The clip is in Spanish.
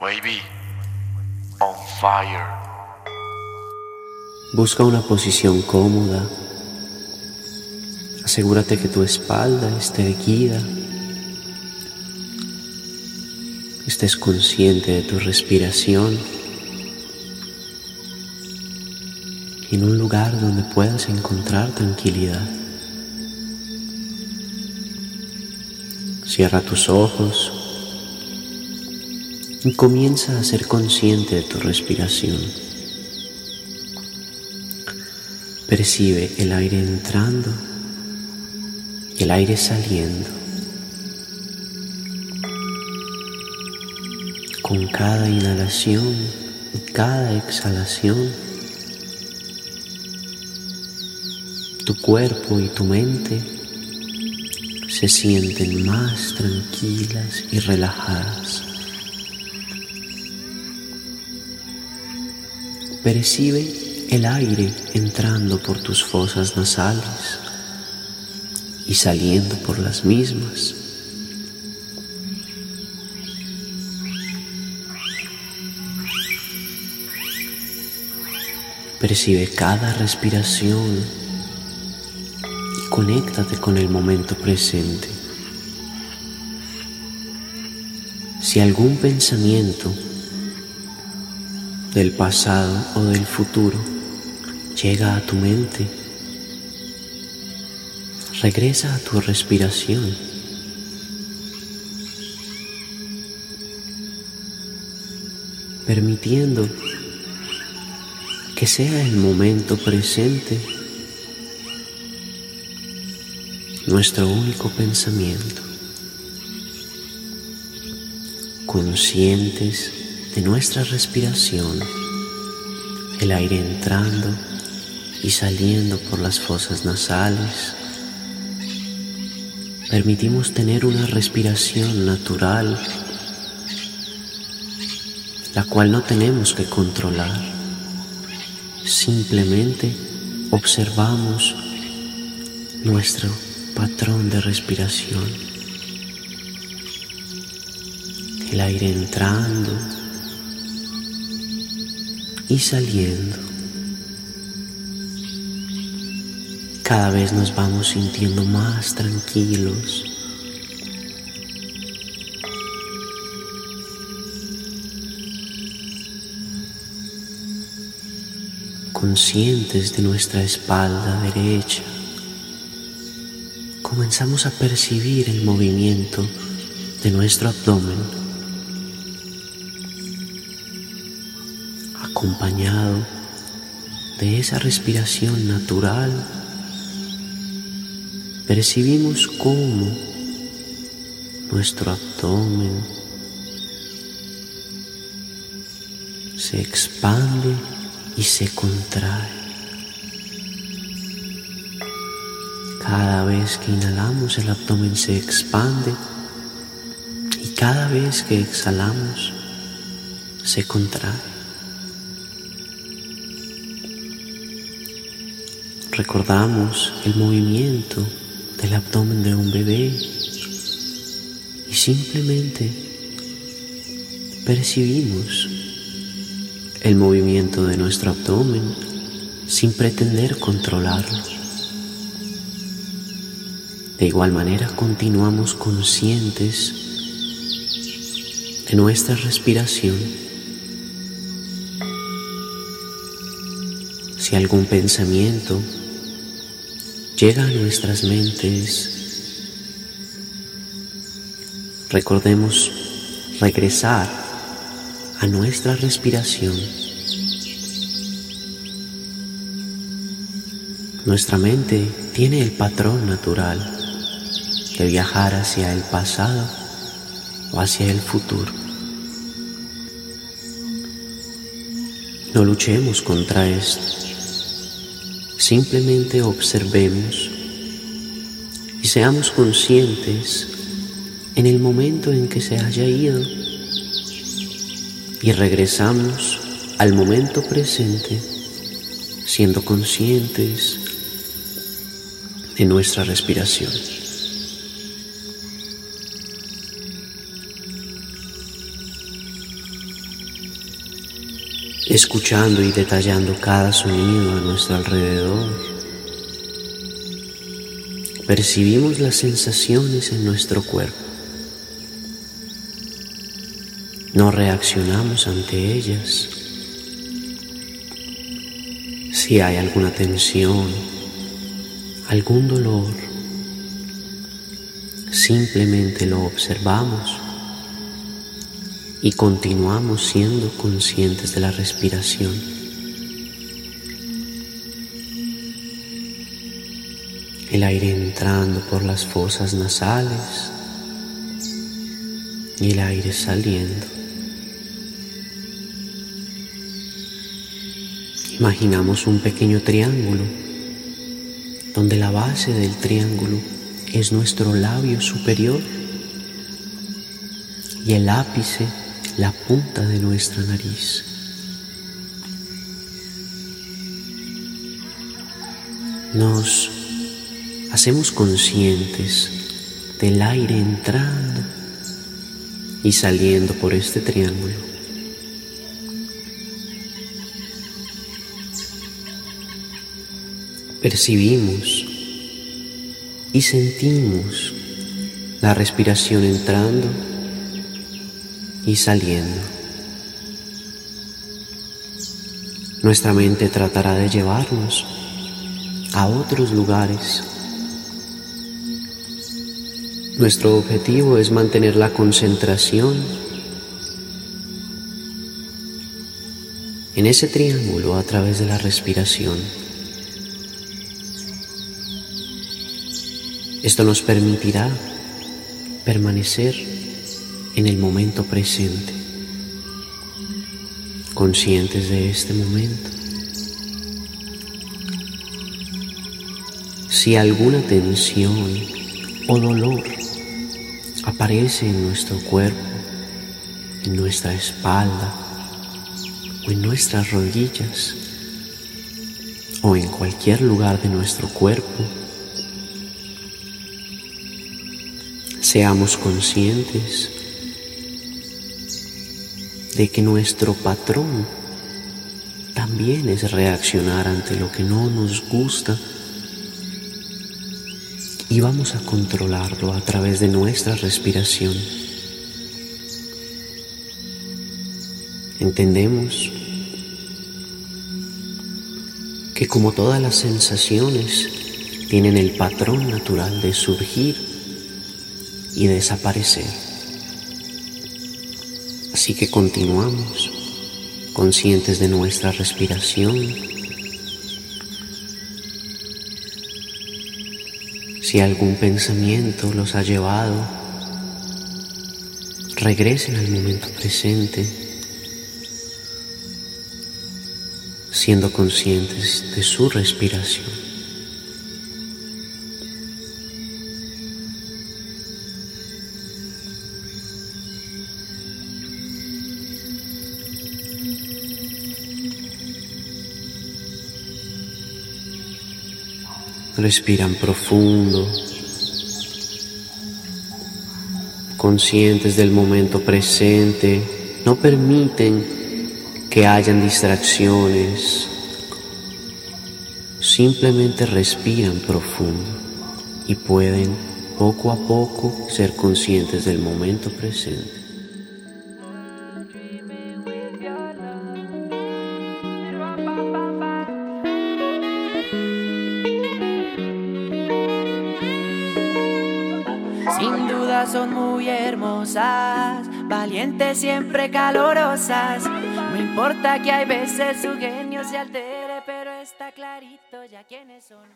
Wavy on fire. Busca una posición cómoda. Asegúrate que tu espalda esté erguida. Estés consciente de tu respiración. En un lugar donde puedas encontrar tranquilidad. Cierra tus ojos y comienza a ser consciente de tu respiración. Percibe el aire entrando y el aire saliendo. Con cada inhalación y cada exhalación, tu cuerpo y tu mente se sienten más tranquilas y relajadas. Percibe el aire entrando por tus fosas nasales y saliendo por las mismas. Percibe cada respiración y conéctate con el momento presente. Si algún pensamiento del pasado o del futuro llega a tu mente, regresa a tu respiración. permitiendo que sea el momento presente nuestro único pensamiento, conscientes de nuestra respiración, el aire entrando y saliendo por las fosas nasales. Permitimos tener una respiración natural, la cual no tenemos que controlar. Simplemente observamos nuestro patrón de respiración. El aire entrando y saliendo. Cada vez nos vamos sintiendo más tranquilos. Conscientes de nuestra espalda derecha, comenzamos a percibir el movimiento de nuestro abdomen acompañado de esa respiración natural, percibimos cómo nuestro abdomen se expande y se contrae. Cada vez que inhalamos el abdomen se expande y cada vez que exhalamos se contrae. Recordamos el movimiento del abdomen de un bebé y simplemente percibimos el movimiento de nuestro abdomen sin pretender controlarlo. De igual manera continuamos conscientes de nuestra respiración. Si algún pensamiento llega a nuestras mentes, recordemos regresar a nuestra respiración. Nuestra mente tiene el patrón natural de viajar hacia el pasado o hacia el futuro. No luchemos contra esto. Simplemente observemos y seamos conscientes en el momento en que se haya ido y regresamos al momento presente siendo conscientes de nuestra respiración. Escuchando y detallando cada sonido a nuestro alrededor. Percibimos las sensaciones en nuestro cuerpo. No reaccionamos ante ellas. Si hay alguna tensión, algún dolor, simplemente lo observamos y continuamos siendo conscientes de la respiración. El aire entrando por las fosas nasales y el aire saliendo. Imaginamos un pequeño triángulo donde la base del triángulo es nuestro labio superior y el ápice la punta de nuestra nariz. Nos hacemos conscientes del aire entrando y saliendo por este triángulo. Percibimos y sentimos la respiración entrando y saliendo. Nuestra mente tratará de llevarnos a otros lugares. Nuestro objetivo es mantener la concentración en ese triángulo a través de la respiración. Esto nos permitirá permanecer en el momento presente, conscientes de este momento. Si alguna tensión o dolor aparece en nuestro cuerpo, en nuestra espalda o en nuestras rodillas o en cualquier lugar de nuestro cuerpo, seamos conscientes de que nuestro patrón también es reaccionar ante lo que no nos gusta y vamos a controlarlo a través de nuestra respiración. Entendemos que como todas las sensaciones tienen el patrón natural de surgir y desaparecer. Así que continuamos conscientes de nuestra respiración. Si algún pensamiento los ha llevado, regresen al momento presente, siendo conscientes de su respiración. Respiran profundo, conscientes del momento presente, no permiten que hayan distracciones, simplemente respiran profundo y pueden poco a poco ser conscientes del momento presente. Son muy hermosas, valientes siempre calorosas. No importa que hay veces su genio se altere, pero está clarito ya quiénes son.